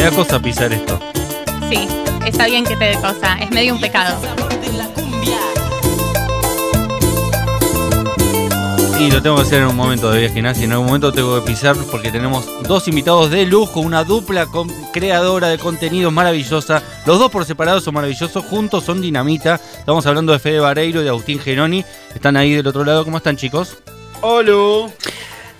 Me da cosa pisar esto. Sí, está bien que te dé cosa. Es medio un pecado. Y lo tengo que hacer en un momento de viaje nazi. En algún momento tengo que pisar porque tenemos dos invitados de lujo, una dupla con- creadora de contenido maravillosa. Los dos por separado son maravillosos, juntos son dinamita. Estamos hablando de Fede Vareiro y de Agustín Geroni. Están ahí del otro lado. ¿Cómo están, chicos? Hola.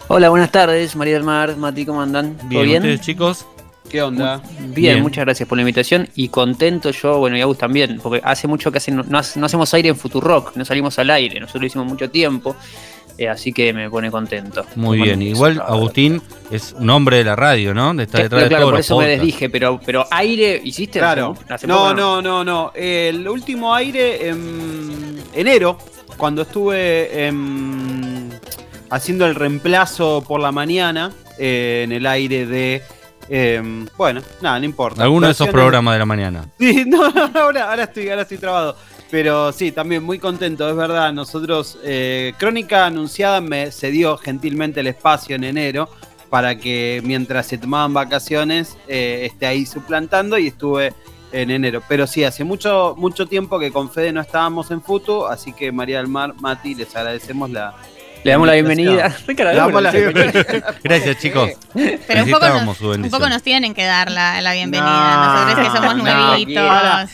Hola, buenas tardes, María del Mar, Mati, ¿cómo andan? ¿Todo Bien, bien? ¿ustedes, chicos? ¿Qué onda? Bien, Bien. muchas gracias por la invitación y contento yo, bueno, y Agus también, porque hace mucho que hace- no, no hace- no hacemos aire en Futurock, no salimos al aire, nosotros lo hicimos mucho tiempo, eh, así que me pone contento. Muy bien. Igual Agustín es un hombre de la radio, ¿no? Está Claro, detrás de claro, todos por eso me desdije, pero, pero aire hiciste Claro. hace- hace No, poco, no, no, no. El último aire en enero, cuando estuve haciendo el reemplazo por la mañana eh, en el aire de. Em, bueno, nada, no importa. Alguno de esos programas de la mañana. Sí, no, no, ahora, ahora estoy, ahora estoy trabado. Pero sí, también muy contento, es verdad. Nosotros, eh, Crónica Anunciada me cedió gentilmente el espacio en enero para que mientras se tomaban vacaciones eh, esté ahí suplantando y estuve en enero. Pero sí, hace mucho, mucho tiempo que con Fede no estábamos en Futu, así que María del Mar, Mati, les agradecemos la. Le damos la bienvenida. Ricardo, Le damos la bienvenida. Gracias, chicos. Pero un poco, nos, su un bendición. poco nos tienen que dar la, la bienvenida. No, Nosotros que somos no, nuevitos. para.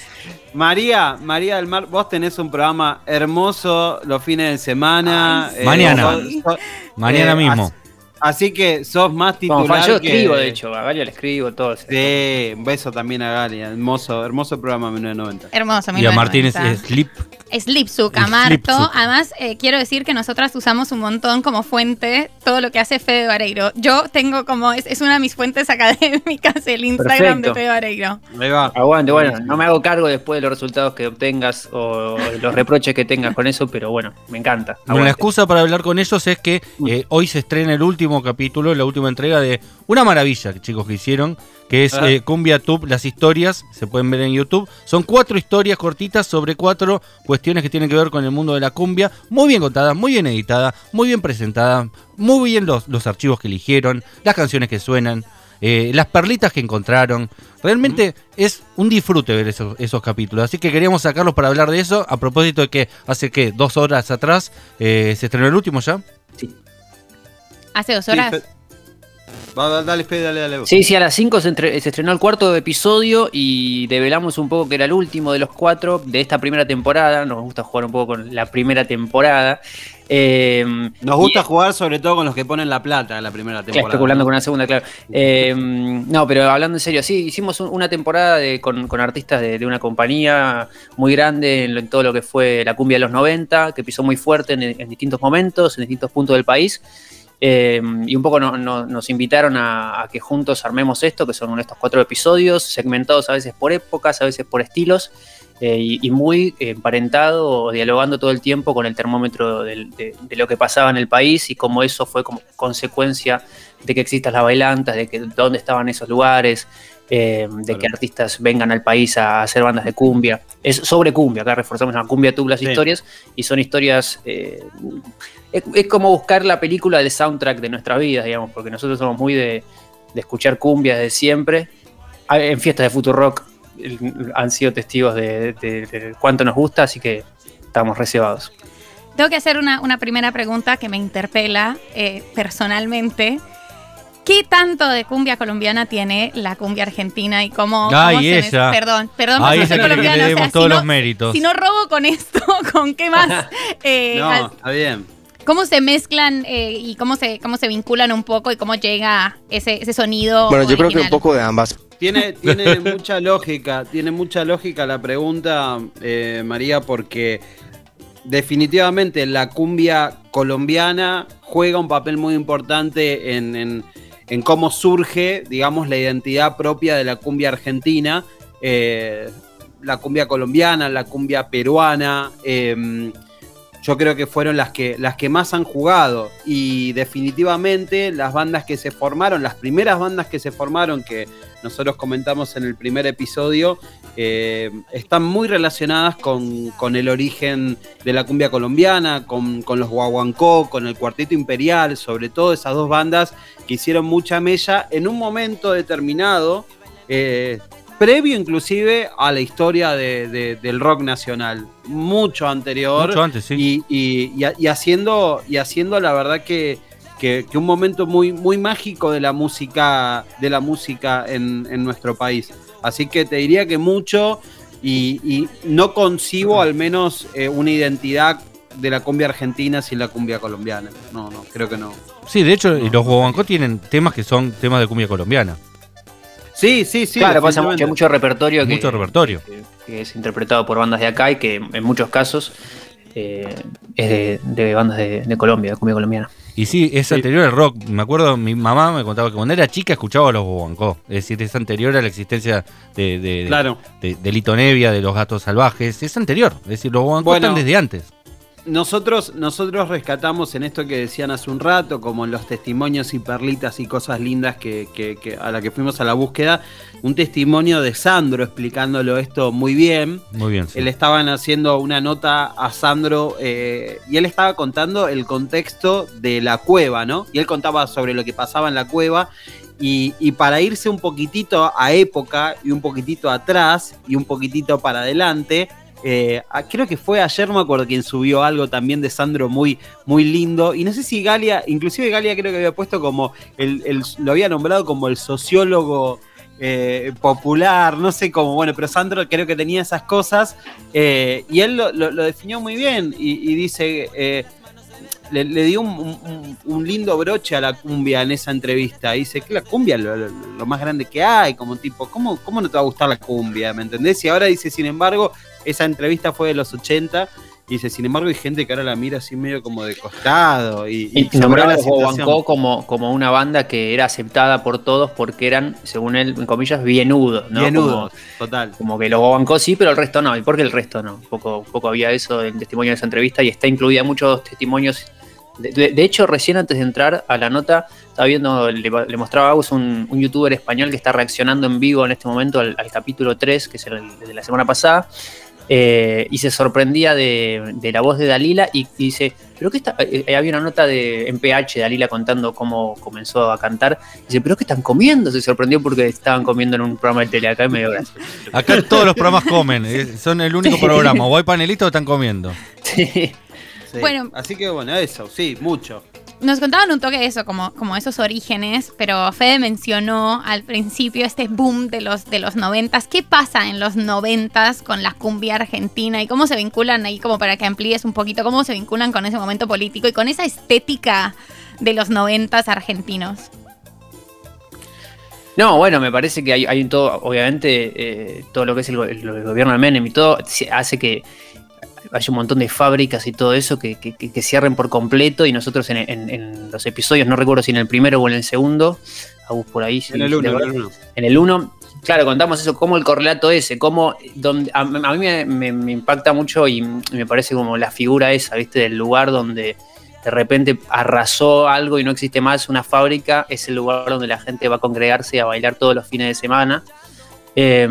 María, María del Mar, vos tenés un programa hermoso los fines de semana. Ay, eh, Mañana. Mañana eh, mismo. as- Así que sos más titular. yo que- escribo, de hecho, a Galia le escribo, todo. Sí, un beso también a Galia. Hermoso, hermoso programa 1990. Hermoso, Y a Martínez 1990. Slip. Slipsuk, a Marto. Slipsuk. Además, eh, quiero decir que nosotras usamos un montón como fuente todo lo que hace Fede Vareiro. Yo tengo como, es, es una de mis fuentes académicas el Instagram Perfecto. de Fede Vareiro. Ahí va. Aguante, bueno, no me hago cargo después de los resultados que obtengas o los reproches que tengas con eso, pero bueno, me encanta. Bueno, la Aguante. excusa para hablar con ellos es que eh, hoy se estrena el último capítulo, la última entrega de una maravilla, chicos, que hicieron, que es Ah. eh, Cumbia Tube, las historias, se pueden ver en YouTube. Son cuatro historias cortitas sobre cuatro cuestiones que tienen que ver con el mundo de la cumbia, muy bien contadas, muy bien editadas, muy bien presentadas, muy bien los, los archivos que eligieron, las canciones que suenan. eh, las perlitas que encontraron. Realmente es un disfrute ver esos, esos capítulos. Así que queríamos sacarlos para hablar de eso. A propósito de que hace que dos horas atrás eh, se estrenó el último ya. Hace dos Sí, horas. Va, dale, dale, dale. vos. Sí, sí, a las 5 se, estrenó el cuarto episodio y develamos un poco que era el último de los cuatro de esta primera temporada. Nos gusta jugar un poco con la primera temporada. Eh, Nos gusta jugar sobre todo con los que ponen la plata en la primera Claro, temporada. especulando ¿no? con una segunda, claro. Eh, no, pero hablando en serio, sí, hicimos un- una temporada de- con, con artistas de, de una compañía muy grande en, todo lo que fue la cumbia de los 90, que pisó muy fuerte en, en distintos momentos, en distintos puntos del país. Eh, y un poco no- no- nos invitaron a, que juntos armemos esto, que son estos cuatro episodios, segmentados a veces por épocas, a veces por estilos, eh, y, muy emparentado o dialogando todo el tiempo con el termómetro de lo que pasaba en el país y cómo eso fue como consecuencia de que existan las bailantas, de que dónde estaban esos lugares, eh, de que artistas vengan al país a hacer bandas de cumbia. Es sobre cumbia, acá reforzamos la cumbia tú las Sí. historias y son historias... eh, es, es como buscar la película del soundtrack de nuestras vidas, digamos, porque nosotros somos muy de, de escuchar cumbia desde siempre. Ah, En fiestas de Futurock han sido testigos de, de- de cuánto nos gusta, así que estamos reservados. Tengo que hacer una, una primera pregunta que me interpela eh, personalmente. ¿Qué tanto de cumbia colombiana tiene la cumbia argentina y cómo, Ay, cómo se esa. Perdón, perdón, ser quiere que colombiana, le o sea, demos si todos no- los méritos. Si no robo con esto, ¿con qué más? Eh, No, está bien. ¿Cómo se mezclan eh, y cómo se, cómo se vinculan un poco y cómo llega ese, ese sonido? Bueno, yo creo que un poco de ambas. Tiene, tiene mucha lógica, tiene mucha lógica la pregunta, eh, María, porque definitivamente la cumbia colombiana juega un papel muy importante en, en- en cómo surge, digamos, la identidad propia de la cumbia argentina, eh, la cumbia colombiana, la cumbia peruana. eh, yo creo que fueron las que, las que más han jugado y definitivamente las bandas que se formaron, las primeras bandas que se formaron, que nosotros comentamos en el primer episodio, eh, están muy relacionadas con, con el origen de la cumbia colombiana, con, con los guaguancó, con el Cuarteto Imperial, sobre todo esas dos bandas que hicieron mucha mella en un momento determinado eh, previo inclusive a la historia de- de- del rock nacional, mucho anterior. Mucho antes, sí. y, y- y- y haciendo, y haciendo la verdad que, que- que un momento muy, muy mágico de la música, de la música en, en nuestro país. Así que te diría que mucho y, y no concibo al menos eh, una identidad de la cumbia argentina sin la cumbia colombiana. No, no, creo que no. Sí, de hecho, los guaguancó tienen temas que son temas de cumbia colombiana. Sí, sí, sí. claro, pasa mucho, hay mucho repertorio que, Mucho repertorio. que- que es interpretado por bandas de acá y que en muchos casos eh, es de, de bandas de, de Colombia, de cumbia colombiana. Y sí, es Sí. anterior al rock. Me acuerdo, mi mamá me contaba que cuando era chica escuchaba a los guaguancó. Es decir, es anterior a la existencia de, de, Claro. de, de Lito Nevia, de los gatos salvajes. Es anterior. Es decir, los Bueno. están desde antes. Nosotros, nosotros rescatamos en esto que decían hace un rato, como en los testimonios y perlitas y cosas lindas que, que- que- a la que fuimos a la búsqueda, un testimonio de Sandro explicándolo esto muy bien. Muy bien. sí. Le estaban haciendo una nota a Sandro eh, y él estaba contando el contexto de la cueva, ¿no? Y él contaba sobre lo que pasaba en la cueva. Y, y para irse un poquitito a época y un poquitito atrás y un poquitito para adelante, eh, a- creo que fue ayer, me acuerdo quién subió algo también de Sandro muy, muy lindo. Y no sé si Galia, inclusive Galia creo que había puesto como, el, lo había nombrado como el sociólogo eh, popular, no sé cómo, bueno, pero Sandro creo que tenía esas cosas eh, y él lo, lo- definió muy bien y, dice, le, le dio un, un- un lindo broche a la cumbia en esa entrevista. Dice que la cumbia es lo, lo- lo más grande que hay, como tipo, ¿cómo, ¿cómo no te va a gustar la cumbia? ¿Me entendés? Y ahora dice, sin embargo, esa entrevista fue de los 80. y Dice, sin embargo, hay gente que ahora la mira así medio como de costado. Y, Y nombraba la a. Bobancó como, como una banda que era aceptada por todos porque eran, según él, en comillas, bienudos, ¿no? Bienudos, total. como que los Bobancó sí, pero el resto no. ¿Y por qué el resto no? Poco, poco había eso en testimonio de esa entrevista y está incluida muchos testimonios. De, hecho, recién antes de entrar a la nota, estaba viendo, le, le mostraba a Agus un, un youtuber español que está reaccionando en vivo en este momento al, al capítulo 3, que es el, de la semana pasada. eh, y se sorprendía de, de la voz de Dalila y, y dice, pero qué está, eh, eh, había una nota de en PH de Dalila contando cómo comenzó a cantar, dice, pero qué están comiendo, se sorprendió porque estaban comiendo en un programa de tele acá y me dio gracia. Acá todos los programas comen. Son el único programa. O hay panelistas o están comiendo. Sí. Sí. Bueno. Así que bueno, eso, sí, mucho. Nos contaban un toque de eso, como, como esos orígenes, pero Fede mencionó al principio este boom de los, de los noventas. ¿Qué pasa en los noventas con la cumbia argentina y cómo se vinculan ahí, como para que amplíes un poquito, cómo se vinculan con ese momento político y con esa estética de los noventas argentinos? No, bueno, me parece que hay, hay un todo, obviamente, eh, todo lo que es el, go- el- el gobierno de Menem y todo, hace que haya un montón de fábricas y todo eso que, que- que- cierren por completo y nosotros en, en- en los episodios, no recuerdo si en el primero o en el segundo, Agus por ahí, si- En el uno, en el uno. En el 1, claro, contamos eso, cómo el correlato ese, cómo donde, a, a mí me, me- me impacta mucho y me parece como la figura esa, ¿viste? Del lugar donde de repente arrasó algo y no existe más una fábrica, es el lugar donde la gente va a congregarse a bailar todos los fines de semana. Eh,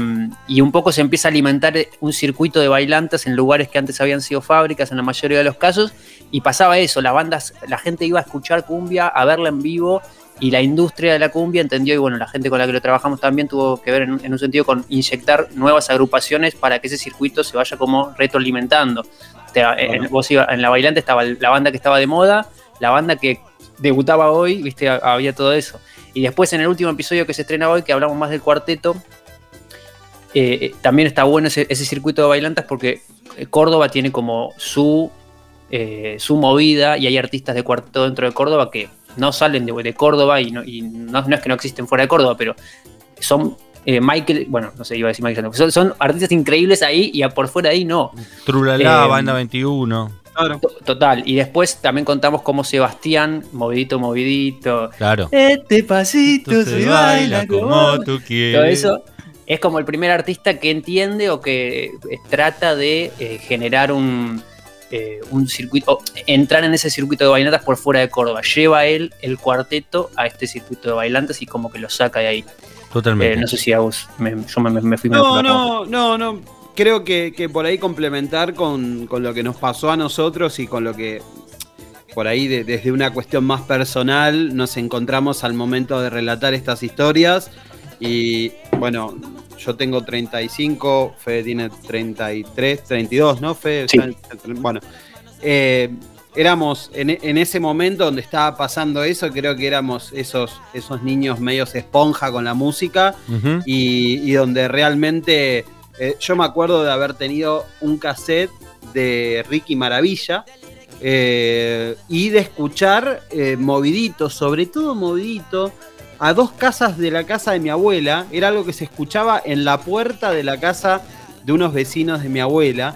y un poco se empieza a alimentar un circuito de bailantes en lugares que antes habían sido fábricas en la mayoría de los casos y pasaba eso, las bandas, la gente iba a escuchar cumbia, a verla en vivo y la industria de la cumbia entendió y bueno, la gente con la que lo trabajamos también tuvo que ver en, en un sentido con inyectar nuevas agrupaciones para que ese circuito se vaya como retroalimentando. Te- en, vos iba- en la bailante estaba la banda que estaba de moda, la banda que debutaba hoy, viste, Ha- había todo eso. Y después en el último episodio que se estrena hoy, que hablamos más del cuarteto, eh, también está bueno ese, ese circuito de bailantes porque eh, Córdoba tiene como su, eh, su movida y hay artistas de cuarteto dentro de Córdoba que no salen de, de Córdoba y, no, y no, no es que no existen fuera de Córdoba, pero son eh, Michael, bueno, no sé, iba a decir Michael son, son artistas increíbles ahí y a por fuera de ahí no. Trulala, Eh, Banda 21. Claro. To- Total, y después también contamos cómo Sebastián, movidito, movidito, Claro. este pasito se baila como tú quieres. todo eso es como el primer artista que entiende o que eh, trata de eh, generar un, eh, un circuito, entrar en ese circuito de bailatas por fuera de Córdoba. Lleva él el cuarteto a este circuito de bailantes y como que lo saca de ahí. Totalmente. Eh, no sé si a vos, me- yo me, me fui No, no, no, no. Creo que, que por ahí complementar con, con lo que nos pasó a nosotros y con lo que por ahí de- desde una cuestión más personal nos encontramos al momento de relatar estas historias. Y bueno, yo tengo 35, Fede tiene 33, 32, ¿no? Fede, Sí. bueno, eh, éramos en, en ese momento donde estaba pasando eso, creo que éramos esos, esos niños medios esponja con la música y, y donde realmente eh, yo me acuerdo de haber tenido un cassette de Ricky Maravilla eh, y de escuchar movidito, sobre todo movidito, a dos casas de la casa de mi abuela. Era algo que se escuchaba en la puerta de la casa de unos vecinos de mi abuela.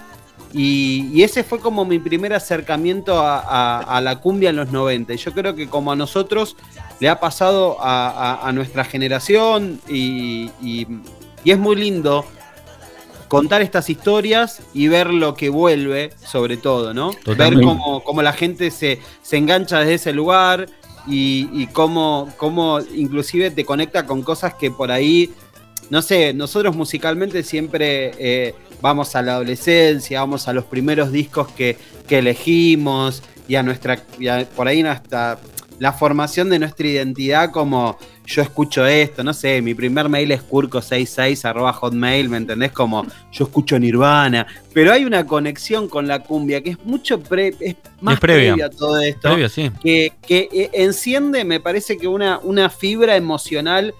Y, y ese fue como mi primer acercamiento a, a- a la cumbia en los 90. Y yo creo que como a nosotros le ha pasado a, nuestra generación y, y- y es muy lindo contar estas historias y ver lo que vuelve, sobre todo, ¿no? Ver cómo, cómo la gente se, se engancha desde ese lugar y, cómo, cómo inclusive te conecta con cosas que por ahí, no sé, nosotros musicalmente siempre eh, vamos a la adolescencia, vamos a los primeros discos que, que elegimos y a nuestra, y por ahí hasta la formación de nuestra identidad como yo escucho esto, no sé, mi primer mail es curco66 arroba hotmail, ¿me entendés? Como yo escucho Nirvana, pero hay una conexión con la cumbia que es mucho pre, es más Es previa. previa a todo esto sí. que, que, eh, enciende, me parece que una, una fibra emocional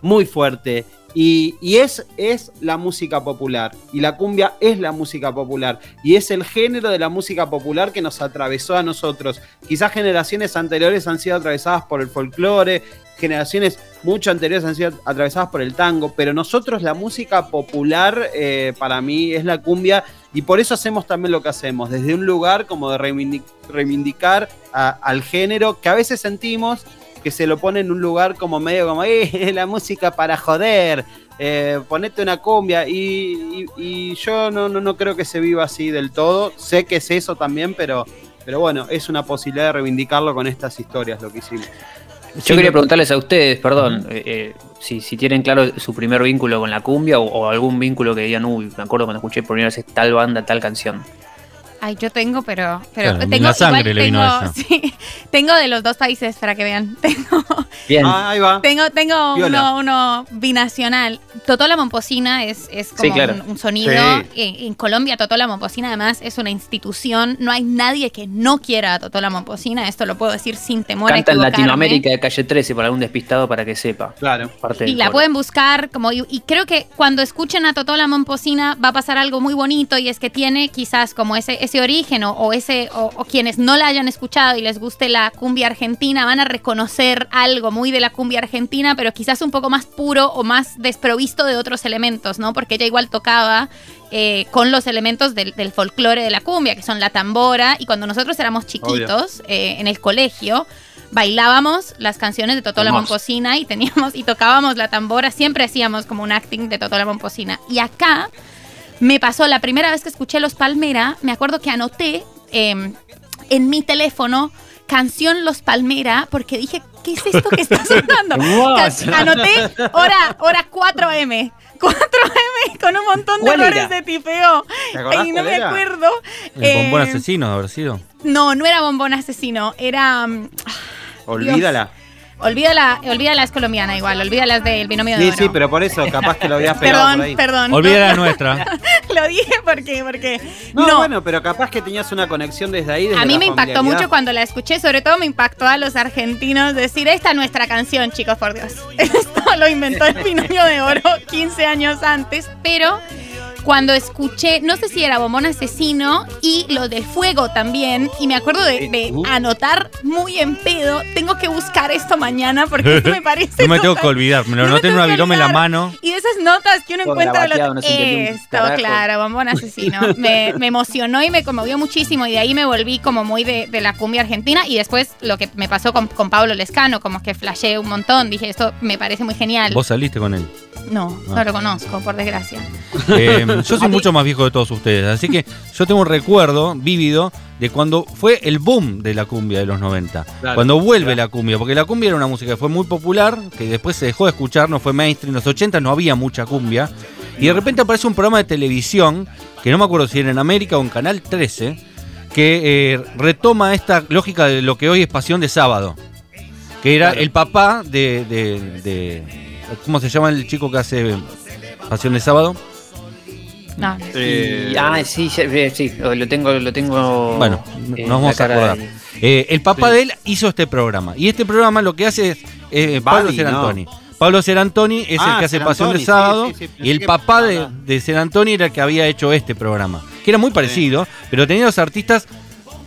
muy fuerte. Y, es, es la música popular. Y la cumbia es la música popular. Y es el género de la música popular que nos atravesó a nosotros. Quizás generaciones anteriores han sido atravesadas por el folclore, generaciones mucho anteriores han sido atravesadas por el tango, pero nosotros la música popular eh, para mí es la cumbia y por eso hacemos también lo que hacemos, desde un lugar como de reivindic- reivindicar al género que a veces sentimos que se lo pone en un lugar como medio como, eh, la música para joder, eh, ponete una cumbia y, y- y yo no, no, no creo que se viva así del todo, sé que es eso también, pero, pero bueno, es una posibilidad de reivindicarlo con estas historias lo que hicimos. Yo quería preguntarles a ustedes, perdón, eh, eh, si, si tienen claro su primer vínculo con la cumbia o, o algún vínculo que digan, uy, me acuerdo cuando escuché por primera vez tal banda, tal canción. Ay, yo tengo, pero, pero Claro, tengo la sangre igual le vino tengo, eso. sí, tengo de los dos países para que vean. Tengo, Bien, Ah, ahí va. tengo, tengo Viola. uno, uno binacional. Totola Momposina es, es como Sí, claro. un, un sonido. Sí. En, en Colombia, Totola Momposina además es una institución. No hay nadie que no quiera a Totola Momposina. Esto lo puedo decir sin temor canta a en. Latinoamérica de calle 13 para algún despistado para que sepa. Claro. Parte Y la coro. pueden buscar, como y, y creo que cuando escuchen a Totola Momposina va a pasar algo muy bonito y es que tiene quizás como ese, ese origen o, o ese o, o quienes no la hayan escuchado y les guste la cumbia argentina van a reconocer algo muy de la cumbia argentina, pero quizás un poco más puro o más desprovisto de otros elementos, ¿no? Porque ella igual tocaba eh, con los elementos del, del folclore de la cumbia, que son la tambora, y cuando nosotros éramos chiquitos eh, en el colegio bailábamos las canciones de Totola Hermoso. Momposina y teníamos y tocábamos la tambora, siempre hacíamos como un acting de Totola Momposina. Y acá me pasó la primera vez que escuché Los Palmera, me acuerdo que anoté eh, en mi teléfono canción Los Palmera porque dije, ¿qué es esto que está sonando? Anoté hora, hora 4M. 4M con un montón de ¿Cuál errores era? de tipeo. ¿Te acordás Y no me era? acuerdo. El bombón Eh, asesino, de haber sido. No, no era bombón asesino. Era. mm, Olvídala. Olvídala, olvídala es colombiana igual, olvídala es del binomio de Sí, oro. sí, pero por eso capaz que lo habías pegado por Perdón, ahí. perdón. Olvida la nuestra. Lo dije porque, porque. No, No, bueno, pero capaz que tenías una conexión desde ahí. desde a mí me impactó mucho cuando la escuché, sobre todo me impactó a los argentinos decir, esta es nuestra canción, chicos, por Dios. Esto lo inventó el binomio de oro 15 años antes, pero cuando escuché, no sé si era Bombón Asesino y lo del fuego también, y me acuerdo de, de Uh. anotar muy en pedo, tengo que buscar esto mañana porque esto me parece... No me tengo que olvidar. Me lo No me noté en una virome en la mano. Y de esas notas que uno encuentra lo no Esto, claro, bombón asesino. Me, me emocionó y me conmovió muchísimo y de ahí me volví como muy de, de la cumbia argentina y después lo que me pasó con, con Pablo Lescano, como que flasheé un montón, dije, esto me parece muy genial. Vos saliste con él. No, no Ah. lo conozco, por desgracia. Eh, yo soy mucho más viejo de todos ustedes, así que yo tengo un recuerdo vívido de cuando fue el boom de la cumbia de los 90. Claro, cuando vuelve claro. la cumbia, porque la cumbia era una música que fue muy popular, que después se dejó de escuchar, no fue mainstream. En los 80 no había mucha cumbia. Y de repente aparece un programa de televisión, que no me acuerdo si era en América o en Canal 13, que eh, retoma esta lógica de lo que hoy es Pasión de Sábado. Que era Claro. el papá de, de- de- ¿Cómo se llama el chico que hace Pasión de Sábado? No. Eh, Y- ah, sí, eh, sí, lo tengo, lo tengo. Bueno, en nos vamos a acordar. del- Eh, el papá de él hizo este programa. Y este programa lo que hace es eh, Pablo Serantoni. Pablo Serantoni es el Ah, que hace Serantoni, Pasión de sí, Sábado. sí, sí, pensé y el papá de, de Serantoni era el que había hecho este programa. Que era muy parecido, pero tenía los artistas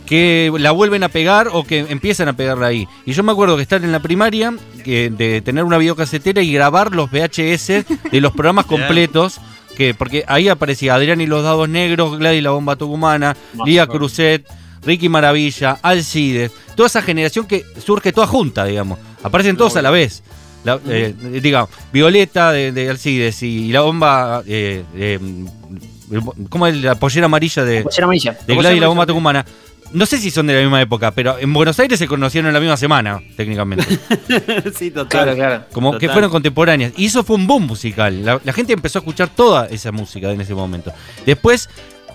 que la vuelven a pegar o que empiezan a pegarla ahí. Y yo me acuerdo que estar en la primaria, que, de tener una videocasetera y grabar los VHS de los programas completos. Que, porque ahí aparecía Adrián y los Dados Negros, Gladys la Bomba Tucumana, Lía. Cruzet, Ricky Maravilla, Alcides, toda esa generación que surge toda junta, digamos. Aparecen todos a la vez. La, eh, digamos, Violeta de, de Alcides y, la bomba. Eh, eh, ¿Cómo es la pollera amarilla de, Pollera amarilla. de Gladys y la bomba tucumana? No sé si son de la misma época, pero en Buenos Aires se conocieron en la misma semana, técnicamente. sí, total. Claro, claro. Como que fueron contemporáneas. Y eso fue un boom musical. La, la gente empezó a escuchar toda esa música en ese momento. Después,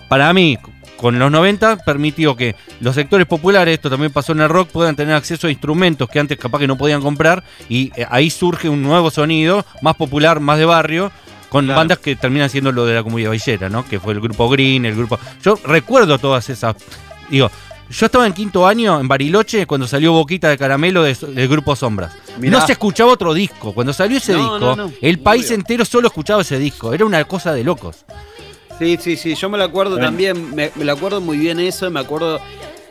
para mí, con los 90 permitió que los sectores populares, esto también pasó en el rock, puedan tener acceso a instrumentos que antes capaz que no podían comprar. Y eh, ahí surge un nuevo sonido, más popular, más de barrio. Con Claro. bandas que terminan siendo lo de la comunidad villera, ¿no? Que fue el grupo Green, el grupo. Yo recuerdo todas esas. Digo, yo estaba en quinto año en Bariloche cuando salió Boquita de Caramelo de- del grupo Sombras. Mirá. No se escuchaba otro disco. Cuando salió ese No, disco, no, no. el país entero solo escuchaba ese disco. Era una cosa de locos. Sí, sí, sí, yo me lo acuerdo Bueno. también, me, me lo acuerdo muy bien eso, me acuerdo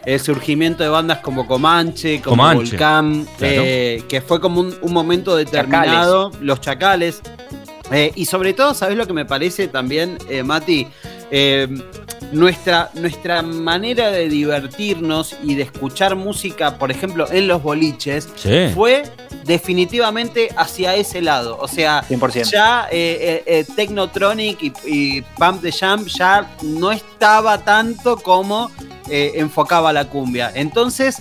el surgimiento de bandas como Comanche, como Comanche, Volcán, claro. eh, que fue como un, un momento determinado, los chacales. Eh, y sobre todo, ¿sabes lo que me parece también, eh, Mati? Eh, nuestra, nuestra manera de divertirnos y de escuchar música, por ejemplo, en los boliches, Sí. fue definitivamente hacia ese lado. O sea, 100%. ya eh, eh, eh, Technotronic y, y Pump the Jump ya no estaba tanto como eh, enfocaba la cumbia. Entonces,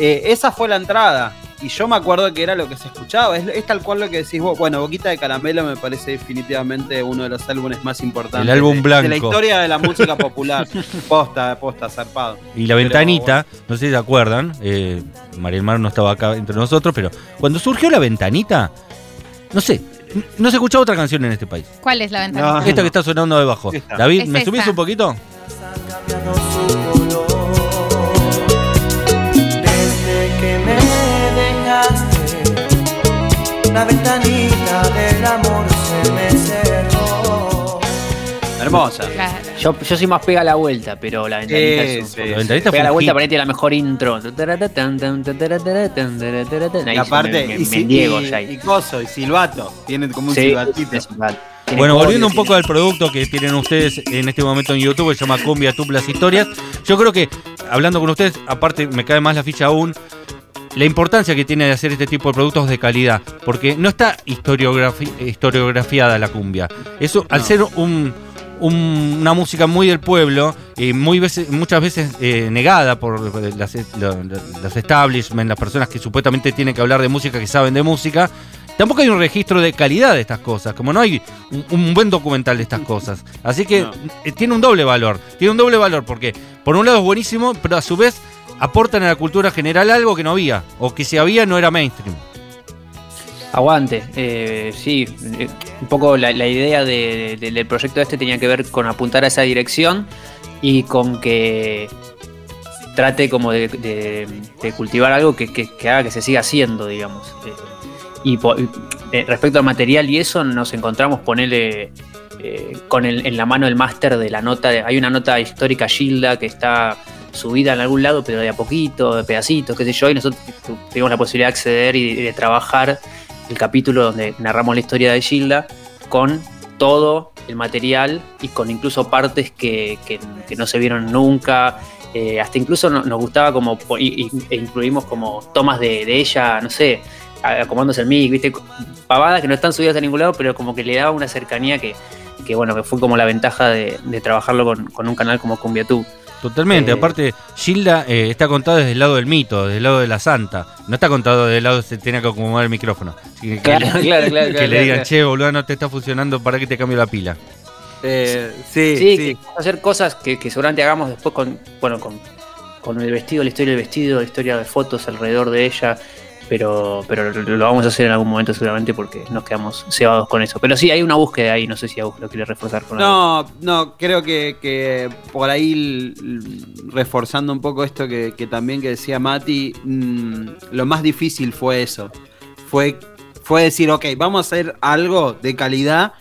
eh, esa fue la entrada. Y yo me acuerdo que era lo que se escuchaba. Es, es tal cual lo que decís vos. Bueno, Boquita de Caramelo me parece definitivamente uno de los álbumes más importantes. El álbum de- blanco. De la historia de la música popular. posta, posta, zarpado. Y la Pero, ventanita, no sé si se acuerdan, eh, María Mar no estaba acá entre nosotros, pero cuando surgió la ventanita, no sé, no se escuchaba otra canción en este país. ¿Cuál es la ventana? No. Esta que está sonando debajo. Esta. David, Es ¿me esta. subís un poquito? La ventanita del amor se me cerró. Hermosa. Claro. Yo, yo soy más pega a la vuelta, pero la ventanita es un- Sí, La ventanita fue Pega la un vuelta tiene la mejor intro. Y aparte, me, y, me y- ya y coso, y silbato. Tienen como un Sí, silbatito. es Bueno, volviendo un poco al producto que tienen ustedes en este momento en YouTube, que se llama Cumbia Tuplas Historias. Yo creo que, hablando con ustedes, aparte me cae más la ficha aún, la importancia que tiene de hacer este tipo de productos de calidad, porque no está historiografi- historiografiada la cumbia. Eso, al No. ser un, un- una música muy del pueblo, y muy veces, muchas veces eh, negada por las, los establishments, las personas que supuestamente tienen que hablar de música, que saben de música, Tampoco hay un registro de calidad de estas cosas, como no hay un, un buen documental de estas cosas. Así que No. eh, tiene un doble valor. Tiene un doble valor porque, por un lado, es buenísimo, pero a su vez aportan a la cultura general algo que no había, o que si había no era mainstream. Aguante, eh, sí, eh, un poco la, idea de- de- del proyecto este tenía que ver con apuntar a esa dirección y con que trate como de, cultivar algo que, haga que se siga haciendo, digamos. Eh, y respecto al material y eso, nos encontramos ponerle con el- en la mano el máster de la nota, hay una nota histórica Gilda que está subida en algún lado, pero de a poquito, de pedacitos, qué sé yo, y nosotros tu- tuvimos la posibilidad de acceder y de, trabajar el capítulo donde narramos la historia de Gilda con todo el material y con incluso partes que, que- no se vieron nunca. eh, hasta incluso no- nos gustaba como y- e incluimos como tomas de, ella, no sé, acomodándose el mic, viste, pavadas que no están subidas a ningún lado, pero como que le daba una cercanía que, que bueno, que fue como la ventaja de, de trabajarlo con, con un canal como CumbiaTube. Totalmente, Eh, aparte, Gilda eh, está contada desde el lado del mito, desde el lado de la santa. No está contado desde el lado de se tiene que acomodar el micrófono. Que, Claro, le- claro, claro, que claro, le digan, claro. che, boludo, no te está funcionando, para que te cambio la pila. Eh, sí, Sí, sí. que hacer cosas que, que seguramente hagamos después con, bueno, con, con el vestido, la historia del vestido, la historia de fotos alrededor de ella. Pero, pero lo vamos a hacer en algún momento seguramente porque nos quedamos cebados con eso. Pero sí, hay una búsqueda ahí, no sé si lo quiere reforzar con algo. No, no, creo que, que por ahí reforzando un poco esto que, que también que decía Mati, mm, lo más difícil fue eso. Fue, fue decir, ok, vamos a hacer algo de calidad,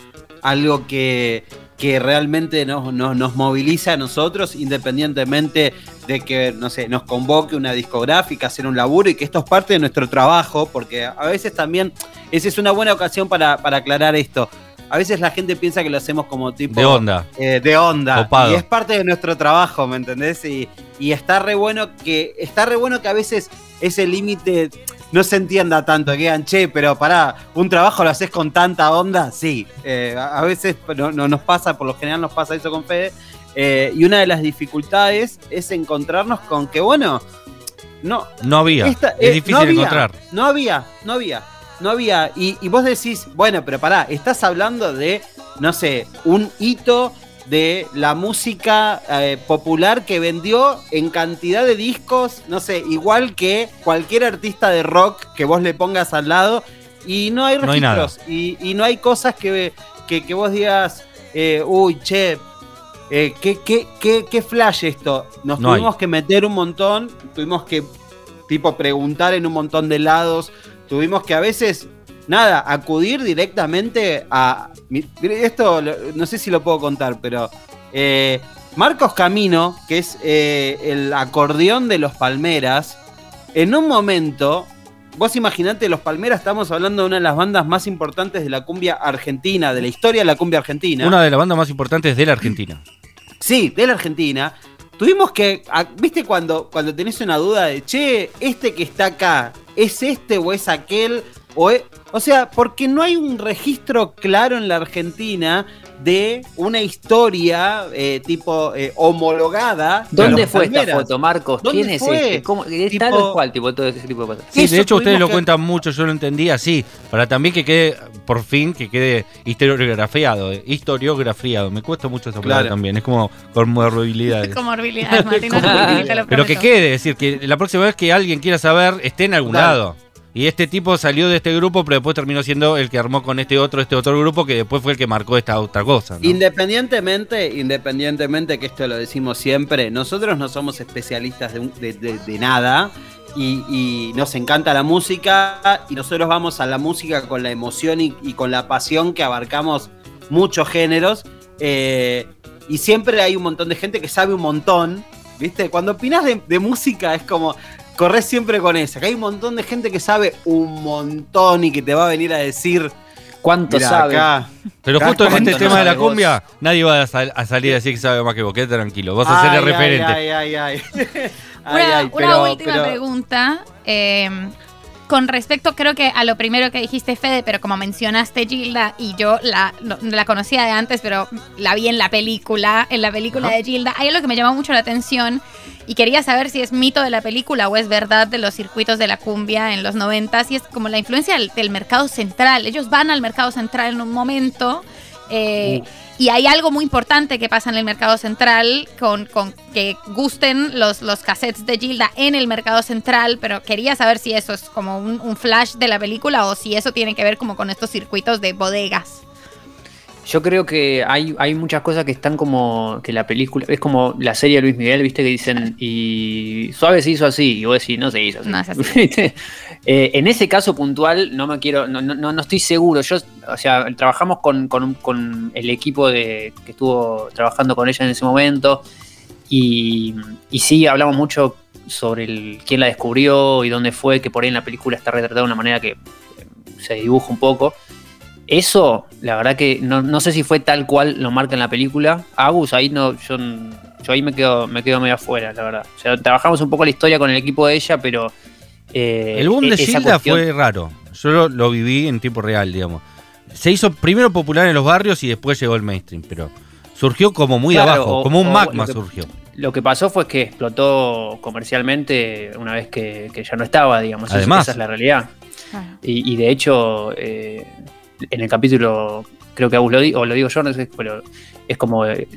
algo que, que realmente nos, nos, nos moviliza a nosotros, independientemente de que, no sé, nos convoque una discográfica, hacer un laburo y que esto es parte de nuestro trabajo, porque a veces también, esa es una buena ocasión para, para aclarar esto. A veces la gente piensa que lo hacemos como tipo De onda. eh, de onda. Copado. Y es parte de nuestro trabajo, ¿me entendés? Y, y está re bueno que. Está re bueno que a veces ese límite no se entienda tanto. Que digan, che, pero pará, un trabajo lo haces con tanta onda. Sí. eh, a veces no, no nos pasa, por lo general nos pasa eso con Fede. eh, y una de las dificultades es encontrarnos con que, bueno, no, No había. esta- es eh, difícil no había, encontrar. No había, no había, no había. Y, y vos decís, bueno, pero pará, estás hablando de, no sé, un hito de la música eh, popular que vendió en cantidad de discos, no sé, igual que cualquier artista de rock que vos le pongas al lado. Y no hay No hay nada. registros. y, y no hay cosas que, que, que vos digas, eh, uy, che, eh, ¿qué, qué, qué, qué flash esto? Nos No hay. tuvimos que meter un montón, tuvimos que tipo preguntar en un montón de lados, tuvimos que a veces, nada, acudir directamente a... Esto no sé si lo puedo contar, pero eh, Marcos Camino, que es eh, el acordeón de los Palmeras, en un momento... Vos imaginate, Los Palmeras, estamos hablando de una de las bandas más importantes de la cumbia argentina, de la historia de la cumbia argentina. Una de las bandas más importantes de la Argentina. Sí, de la Argentina. Tuvimos que, viste cuando, cuando tenés una duda de, che, este que está acá, ¿es este o es aquel? O, e-?". o sea, porque no hay un registro claro en la Argentina de una historia eh, tipo eh, homologada. de ¿Dónde fue esta foto, Marcos? ¿Dónde ¿Quién es fue? este? ¿Cómo, es Tipo- tal cual, tipo, todo ese tipo de cosas. Sí, de hecho ustedes lo que- cuentan mucho, yo lo entendía así, para también que quede, por fin, que quede historiografiado, eh, historiografiado, me cuesta mucho esa palabra Claro. también, es como comorbilidades. Comorbilidades, Martín, Pero que quede, es decir, que la próxima vez que alguien quiera saber, esté en algún Claro. lado. Y este tipo salió de este grupo, pero después terminó siendo el que armó con este otro, este otro grupo, que después fue el que marcó esta otra cosa. Independientemente, independientemente que esto lo decimos siempre, nosotros no somos especialistas de, nada y, nos encanta la música y nosotros vamos a la música con la emoción y, con la pasión que abarcamos muchos géneros eh, y siempre hay un montón de gente que sabe un montón, ¿viste? Cuando opinas de música es como... Corres siempre con esa, que hay un montón de gente que sabe un montón y que te va a venir a decir, ¿Cuánto mira, sabe? acá, Pero Acá justo en este no tema de la vos. cumbia, nadie va a, sal- a salir a decir que sabe más que vos, quédate tranquilo, vos sos Ay, el referente. Ay, ay, ay, ay. Ay, Una, ay, una pero- última pero- pregunta. eh, con respecto, creo que a lo primero que dijiste, Fede, pero como mencionaste Gilda, y yo la, no- la conocía de antes, pero la vi en la película, en la película Ajá. de Gilda, hay algo que me llamó mucho la atención y quería saber si es mito de la película o es verdad de los circuitos de la cumbia en los 90 y es como la influencia del, del mercado central. Ellos van al mercado central en un momento. eh, y hay algo muy importante que pasa en el mercado central con, con que gusten los, los cassettes de Gilda en el mercado central, pero quería saber si eso es como un, un flash de la película o si eso tiene que ver como con estos circuitos de bodegas. Yo creo que hay, hay muchas cosas que están como que la película, es como la serie de Luis Miguel, viste, que dicen, y Suave se hizo así, y vos decís, no se hizo así. No es. Eh, en ese caso puntual, no me quiero, no, no, no estoy seguro. Yo, o sea, trabajamos con, con- con el equipo de, que estuvo trabajando con ella en ese momento, y, y sí, hablamos mucho sobre el, quién la descubrió y dónde fue, que por ahí en la película está retratada de una manera que eh, se dibuja un poco. Eso, la verdad que no, no sé si fue tal cual lo marca en la película. Agus, ahí no, yo, yo ahí me quedo, me quedo medio afuera, la verdad. O sea, trabajamos un poco la historia con el equipo de ella, pero. eh, El boom de esa Gilda cuestión- fue raro. Yo lo, lo viví en tiempo real, digamos. Se hizo primero popular en los barrios y después llegó el mainstream, pero surgió como muy de Claro, abajo, o- como un magma lo que- surgió. Lo que pasó fue que explotó comercialmente una vez que, que ya no estaba, digamos. Además. esa es la realidad. Y, y de hecho, eh, en el capítulo, creo que Agus lo digo, o lo digo yo, pero es como. eh,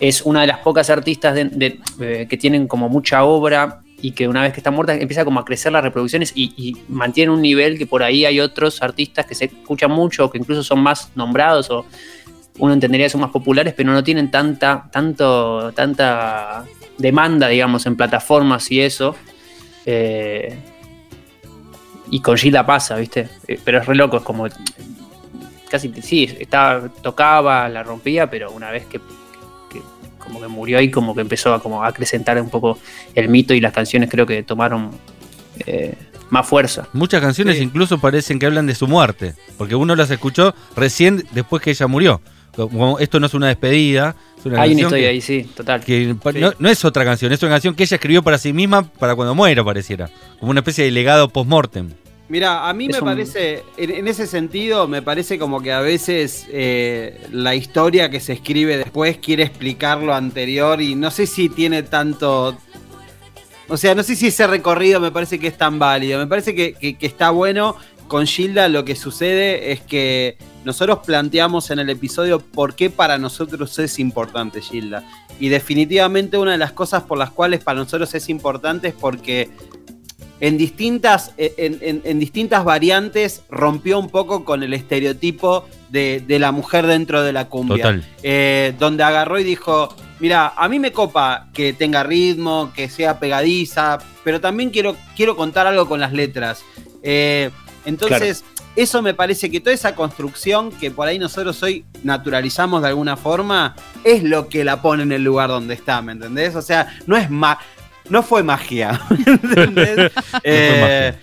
es una de las pocas artistas eh, que tienen como mucha obra y que una vez que está muerta empieza como a crecer las reproducciones y, mantiene un nivel que por ahí hay otros artistas que se escuchan mucho, que incluso son más nombrados o uno entendería que son más populares, pero no tienen tanta, tanto, tanta demanda, digamos, en plataformas y eso. Eh, y con Gilda pasa, ¿viste? Pero es re loco, es como. Casi, sí, estaba, tocaba, la rompía, pero una vez que, que como que murió ahí, como que empezó a, como a acrecentar un poco el mito y las canciones creo que tomaron eh, más fuerza. Muchas canciones Sí. incluso parecen que hablan de su muerte, porque uno las escuchó recién después que ella murió. Como esto no es una despedida, es una Hay una historia que- ahí, sí, total. que pa- Sí. no, no es otra canción, es una canción que ella escribió para sí misma para cuando muera, pareciera. Como una especie de legado post-mortem. Mira, a mí Es me un- parece, en, en ese sentido, me parece como que a veces eh, la historia que se escribe después quiere explicar lo anterior y no sé si tiene tanto... O sea, no sé si ese recorrido me parece que es tan válido. Me parece que, que- que está bueno. Con Gilda lo que sucede es que nosotros planteamos en el episodio por qué para nosotros es importante Gilda. Y definitivamente una de las cosas por las cuales para nosotros es importante es porque en distintas, en, en- en distintas variantes rompió un poco con el estereotipo de, de la mujer dentro de la cumbia. Total. Eh, donde agarró y dijo, mira, a mí me copa que tenga ritmo, que sea pegadiza, pero también quiero, quiero contar algo con las letras. Eh, entonces, eso me parece que toda esa construcción que por ahí nosotros hoy naturalizamos de alguna forma, es lo que la pone en el lugar donde está, ¿me entendés? O sea, no es ma no fue magia. ¿entendés? Eh,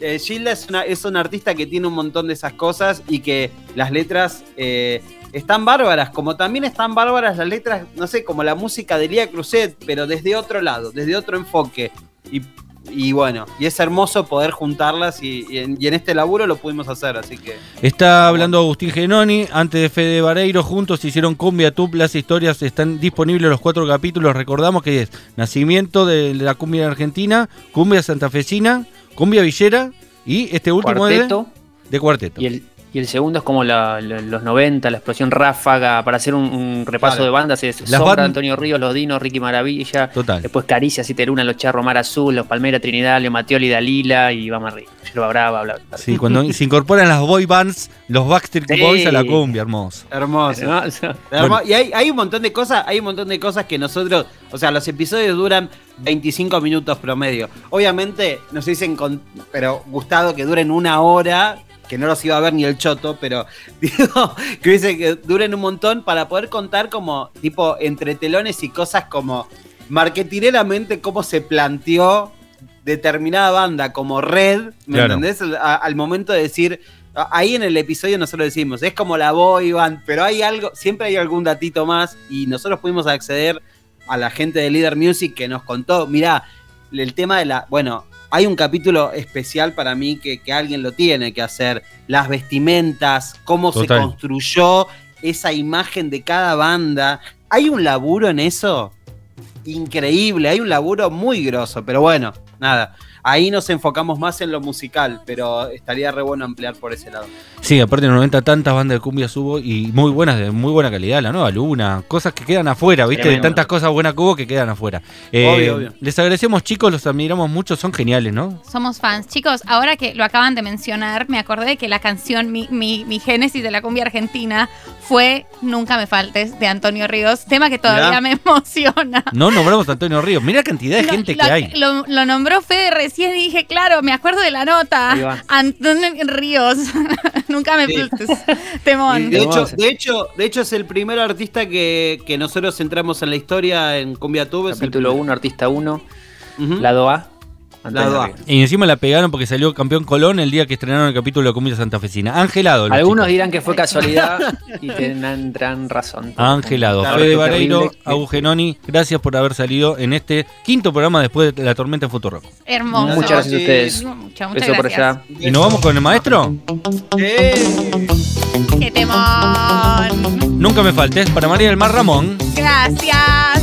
eh, Gilda es una, es una artista que tiene un montón de esas cosas y que las letras eh, están bárbaras, como también están bárbaras las letras, no sé, como la música de Lía Cruzet, pero desde otro lado, desde otro enfoque. Y, y bueno, y es hermoso poder juntarlas y, y en, y en este laburo lo pudimos hacer, así que... Está hablando Agustín Genoni, antes de Fede Vareiro, juntos hicieron Cumbia Tub, las historias están disponibles los cuatro capítulos, recordamos que es Nacimiento de la Cumbia Argentina, Cumbia Santafesina, Cumbia Villera y este último es de- Cuarteto. de, Cuarteto. Y el, y el segundo es como la- la- los 90, la explosión ráfaga, para hacer un, un repaso Claro. de bandas, es Las Sombra, band- Antonio Ríos, Los Dinos, Ricky Maravilla, Total. después Caricia, Citeruna, Los Charros, Mar Azul, Los Palmera, Trinidad, Leo Matioli, Dalila y vamos arriba. Yerba Brava, bla, bla, bla. Sí, cuando se incorporan las boy bands, los Backstreet Sí. Boys a la cumbia, hermoso. Hermoso. ¿No? O sea, Hermo- Bueno. Y hay, hay un montón de cosas, hay un montón de cosas que nosotros, o sea, los episodios duran 25 minutos promedio. Obviamente nos dicen con, pero gustado que duren una hora, que no los iba a ver ni el choto, pero digo, que hubiese que duren un montón para poder contar como tipo entre telones y cosas como marketineramente cómo se planteó determinada banda como Red, ¿me Claro. entendés? A- al momento de decir, ahí en el episodio nosotros decimos, es como la boy band, pero hay algo, siempre hay algún datito más y nosotros pudimos acceder a la gente de Leader Music que nos contó, mirá, el tema de la, bueno, hay un capítulo especial para mí que, que alguien lo tiene que hacer, las vestimentas, cómo Total. se construyó esa imagen de cada banda. Hay un laburo en eso increíble, hay un laburo muy grosso, pero bueno, nada. Ahí nos enfocamos más en lo musical, pero estaría re bueno ampliar por ese lado. Sí, aparte en los 90 tantas bandas de cumbia hubo y muy buenas, de muy buena calidad, la nueva Luna, cosas que quedan afuera, ¿viste? Tremendo. De tantas cosas buenas que hubo que quedan afuera. Eh, Obvio, obvio. Les agradecemos chicos, los admiramos mucho, son geniales, ¿no? Somos fans. Chicos, ahora que lo acaban de mencionar, me acordé de que la canción, mi, mi, mi génesis de la cumbia argentina, fue Nunca me faltes, de Antonio Ríos, tema que todavía me emociona. No nombramos a Antonio Ríos, mira la cantidad de Lo- gente lo, que hay. Lo, lo nombró Fede recién y dije, claro, me acuerdo de la nota. Antonio Ríos. Nunca me Sí. Temón. De, hecho, de, hecho, de hecho, es el primer artista que, que nosotros entramos en la historia en Cumbia Tube. capítulo primero. 1, artista 1, Ujú. lado A. Antonio Lado A. Ríos. Y encima la pegaron porque salió campeón Colón el día que estrenaron el capítulo de Cumbia Santafesina. Angelado. Algunos chicos. dirán que fue casualidad y tendrán razón. Angelado. Claro, Fede Vareiro, Agugenoni, gracias por haber salido en este quinto programa después de la tormenta en Futuro. Hermoso. Muchas gracias a ustedes. Muchas, muchas Beso por gracias. allá. ¿Y nos vamos con el maestro? ¡Qué temón! Nunca me faltes. Para María del Mar Ramón. Gracias.